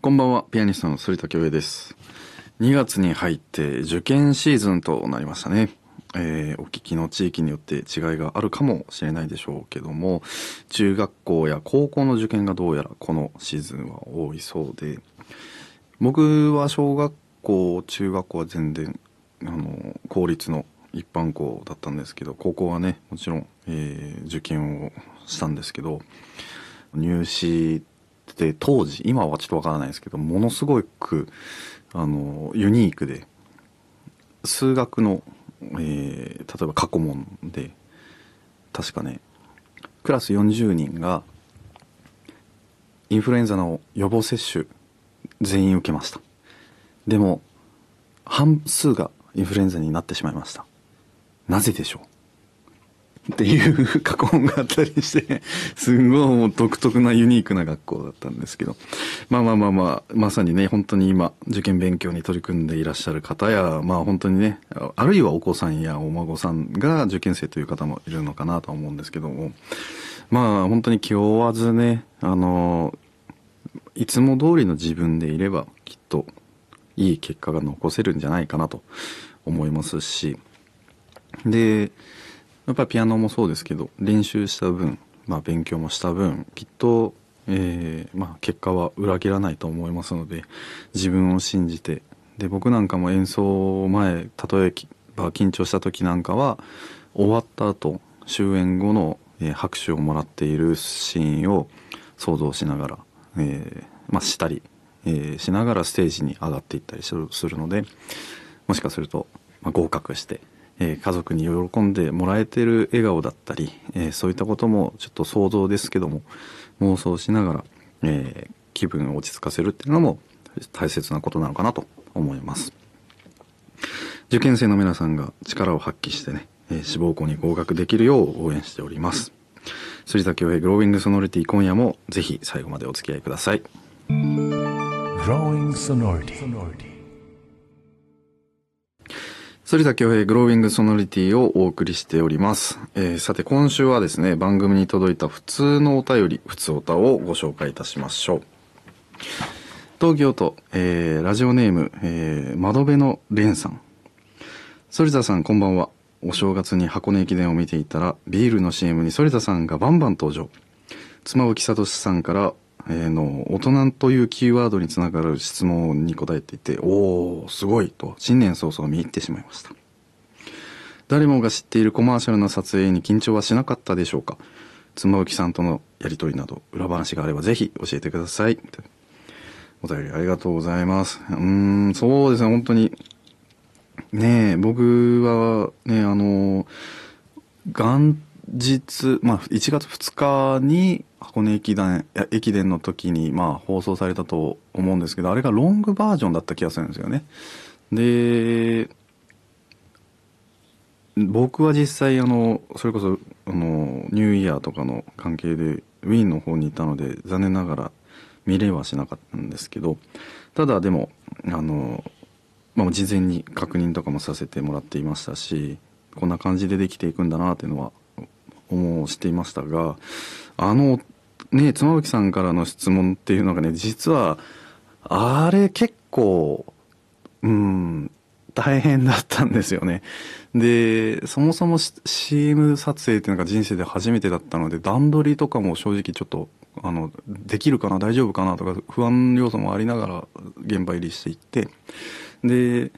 こんばんは、ピアニストの反田恭平です。2月に入って受験シーズンとなりましたね。えーお聞きの地域によって違いがあるかもしれないでしょうけども、中学校や高校の受験がどうやらこのシーズンは多いそうで、僕は小学校、中学校は全然、あの、公立の一般校だったんですけど、高校はね、もちろん、えー受験をしたんですけど、入試って当時、今はちょっとわからないですけど、ものすごく、あの、ユニークで、数学の、えー例えば過去問で、確かね、クラス40人が、インフルエンザの予防接種、全員受けました。でも、半数がインフルエンザになってしまいました。なぜでしょう？っていう過去問があったりして、すんごいもう独特なユニークな学校だったんですけど、まあまあまあまあ、まさにね、本当に今、受験勉強に取り組んでいらっしゃる方や、まあ本当にね、あるいはお子さんやお孫さんが受験生という方もいるのかなとは思うんですけども、まあ本当に気負わずね、あの、いつも通りの自分でいれば、きっといい結果が残せるんじゃないかなと思いますし、で、やっぱりピアノもそうですけど、練習した分、まあ勉強もした分、きっと、えーまあ結果は裏切らないと思いますので、自分を信じて、で、僕なんかも演奏前、例えば緊張した時なんかは、終わった後、終演後の、えー拍手をもらっているシーンを想像しながら、えーまあしたり、えーしながらステージに上がっていったりするので、もしかすると、まあ、合格して、え家族に喜んでもらえてる笑顔だったり、えそういったこともちょっと想像ですけども妄想しながら、え気分を落ち着かせるっていうのも大切なことなのかなと思います。受験生の皆さんが力を発揮してね、え志望校に合格できるよう応援しております。杉田恭平グロービングソノリティ今夜もぜひ最後までお付き合いください。Growing sonority. 反田恭平グロービングソノリティをお送りしております。えーさて今週はですね、番組に届いた普通のお便り、普通おたをご紹介いたしましょう。東京都、えーラジオネーム、えー窓辺の蓮さん。反田さんこんばんは。お正月に箱根駅伝を見ていたら、ビールの CM に反田さんがバンバン登場。妻夫木聡さんから、の、大人というキーワードにつながる質問に答えていて、おー、すごいと、新年早々見入ってしまいました。誰もが知っているコマーシャルな撮影に緊張はしなかったでしょうか？妻夫木さんとのやりとりなど、裏話があればぜひ教えてください。お便りありがとうございます。うん、そうですね、本当に。ねえ、僕はね、あの、元日、まあ、1月2日に箱根駅伝、駅伝の時に、まあ、放送されたと思うんですけど、あれがロングバージョンだった気がするんですよね。で、僕は実際、あの、それこそ、あの、ニューイヤーとかの関係で、ウィーンの方にいたので、残念ながら見れはしなかったんですけど、ただでも、あの、まあ、事前に確認とかもさせてもらっていましたしこんな感じでできていくんだなっていうのは思うしていましたがあのね妻夫木さんからの質問っていうのがね実はあれ結構うん大変だったんですよね。で、そもそも CM 撮影っていうのが人生で初めてだったので、段取りとかも正直ちょっと、あの、できるかな、大丈夫かなとか、不安要素もありながら現場入りしていって、で、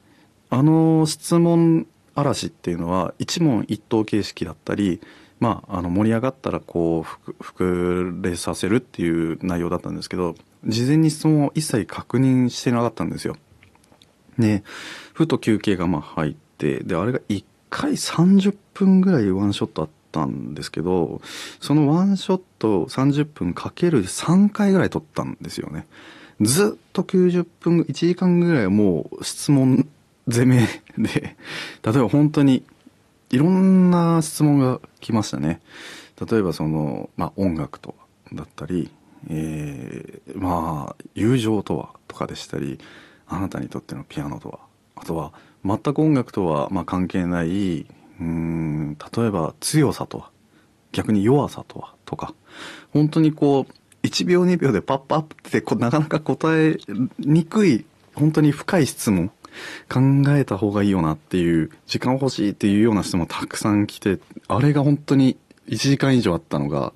あの質問嵐っていうのは一問一答形式だったり、まあ、あの盛り上がったらこう膨れさせるっていう内容だったんですけど事前に質問を一切確認してなかったんですよ。でふと休憩がまあ入ってであれが1回30分ぐらいワンショットあったんですけどそのワンショット30分かける3回ぐらい撮ったんですよね。ずっと90分1時間ぐらいもう質問攻めで例えば本当にいろんな質問が来ましたね。例えばその、まあ、音楽とはだったり、えーまあ友情とはとかでしたりあなたにとってのピアノとはあとは全く音楽とはまあ関係ないうーん例えば強さとは逆に弱さとはとか本当にこう1秒2秒でパッパッってこうなかなか答えにくい本当に深い質問考えた方がいいよなっていう時間欲しいっていうような質問たくさん来てあれが本当に1時間以上あったのが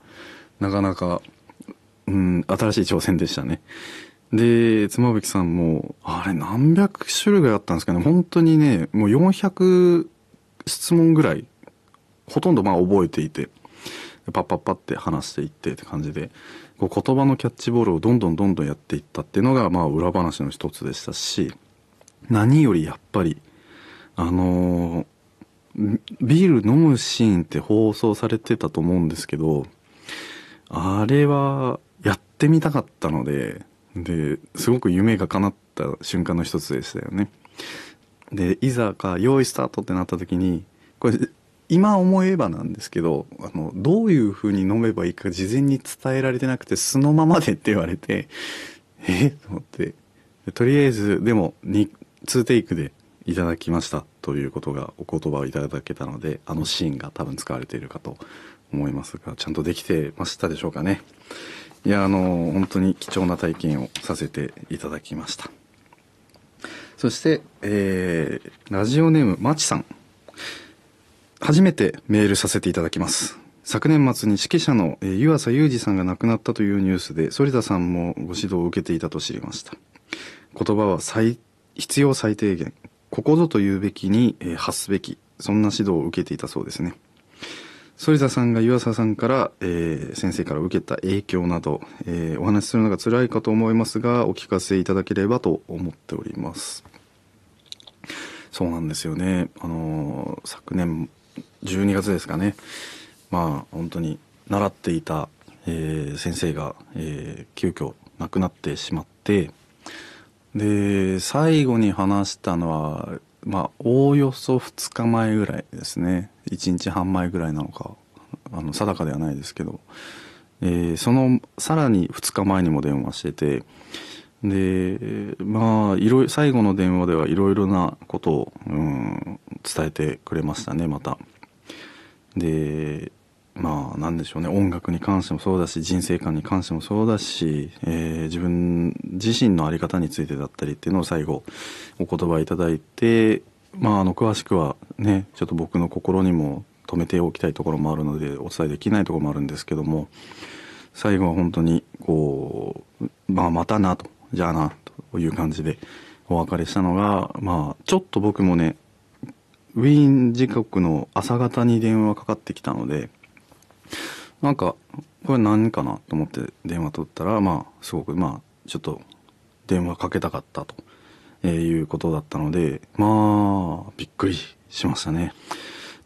なかなか、うん、新しい挑戦でしたね。で、妻夫木さんも、あれ何百種類ぐらいあったんですかね。本当にね、もう400質問ぐらい、ほとんどまあ覚えていて、パッパッパって話していってって感じで、こう言葉のキャッチボールをどんどんどんどんやっていったっていうのが、まあ裏話の一つでしたし、何よりやっぱり、あの、ビール飲むシーンって放送されてたと思うんですけど、あれはやってみたかったので、で、すごく夢が叶った瞬間の一つでしたよね。で、いざか、用意スタートってなった時に、これ、今思えばなんですけど、あの、どういう風に飲めばいいか事前に伝えられてなくて、素のままでって言われて、え？と思って、とりあえず、でも、2、2テイクでいただきましたということがお言葉をいただけたので、あのシーンが多分使われているかと思いますが、ちゃんとできてましたでしょうかね。いや、あの、本当に貴重な体験をさせていただきました。そして、えー、ラジオネーム、まちさん。初めてメールさせていただきます。昨年末に指揮者の、湯浅裕二さんが亡くなったというニュースで、反田さんもご指導を受けていたと知りました。言葉は最、必要最低限、ここぞと言うべきに、えー、発すべき、そんな指導を受けていたそうですね。反田さんが湯浅さんから、えー、先生から受けた影響など、えー、お話しするのが辛いかと思いますが、お聞かせいただければと思っております。そうなんですよね。あのー、昨年12月ですかね。まあ、本当に習っていた、えー、先生が、えー、急遽亡くなってしまって、で、最後に話したのは、まあ、おおよそ2日前ぐらいですね。1日半前ぐらいなのか、あの、定かではないですけど、えー、その、さらに2日前にも電話してて、で、まあ、いろ、最後の電話ではいろいろなことを、うん、伝えてくれましたね、また。で、まあ、なんでしょうね、音楽に関してもそうだし、人生観に関してもそうだし、えー、自分自身の在り方についてだったりっていうのを最後、お言葉いただいて、まあ、あの、詳しくはね、ちょっと僕の心にも止めておきたいところもあるので、お伝えできないところもあるんですけども、最後は本当に、こう、まあ、またなと、じゃあな、という感じでお別れしたのが、まあ、ちょっと僕もね、ウィーン時刻の朝方に電話かかってきたので、なんか、これ何かなと思って電話取ったら、まあ、すごく、まあ、ちょっと電話かけたかったと、えー、いうことだったので、まあ、びっくりしましたね。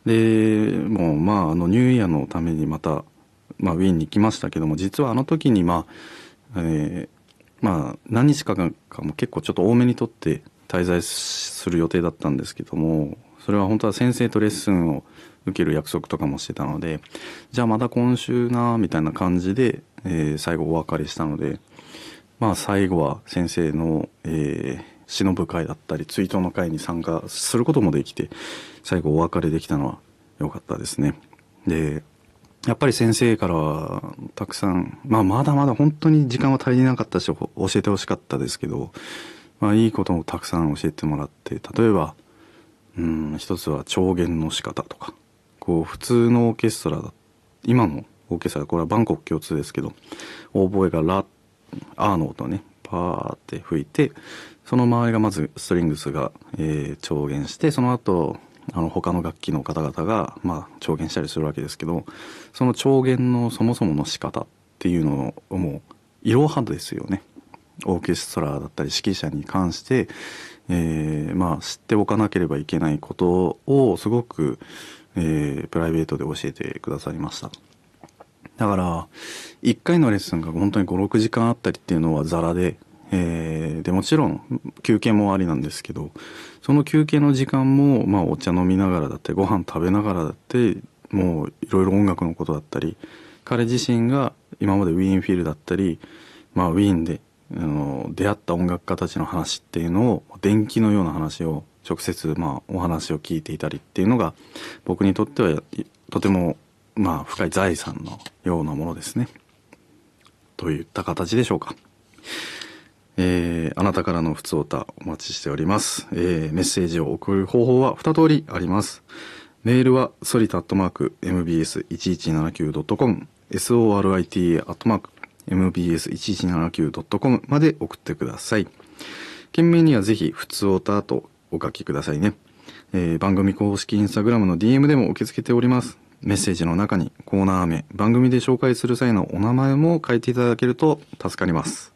で、もう、まあ、あの、ニューイヤーのためにまた、まあ、ウィーンに来ましたけども、実はあの時に、まあ、えー、まあ、何日かかも結構ちょっと多めにとって滞在する予定だったんですけども、それは本当は先生とレッスンを受ける約束とかもしてたので、じゃあまた今週な、みたいな感じで、えー、最後お別れしたので、まあ最後は先生の、えー、忍ぶ会だったり、追悼の会に参加することもできて、最後お別れできたのは良かったですね。で、やっぱり先生からはたくさん、まあまだまだ本当に時間は足りなかったし、教えてほしかったですけど、まあいいこともたくさん教えてもらって、例えば、うん、一つは調弦の仕方とか、こう普通のオーケストラだ今のオーケストラこれはバンコク共通ですけどオーボエがラアーの音をねパーって吹いてその周りがまずストリングスが、えー、調弦してその後あの他の楽器の方々が、まあ、調弦したりするわけですけどその調弦のそもそもの仕方っていうのをもういろはですよね。オーケストラだったり指揮者に関して、えー、まあ知っておかなければいけないことをすごくえー、プライベートで教えてくださりました。だから、1回のレッスンが本当に5、6時間あったりっていうのはザラで、えー、で、もちろん休憩もありなんですけど、その休憩の時間も、まあお茶飲みながらだったり、ご飯食べながらだって、もういろいろ音楽のことだったり、彼自身が今までウィーンフィールだったり、まあウィーンであの出会った音楽家たちの話っていうのを電気のような話を直接まあお話を聞いていたりっていうのが僕にとってはとてもまあ深い財産のようなものですね。といった形でしょうか。えー、あなたからの普通歌お待ちしております。えー、メッセージを送る方法は2通りあります。メールは、ソリタアットマーク、mbs1179.com、sorita アットマーク、mbs1179.com まで送ってください。件名にはぜひ、普通歌とお書きくださいね。えー、番組公式インスタグラムの DM でも受け付けております。メッセージの中にコーナー名、番組で紹介する際のお名前も書いていただけると助かります。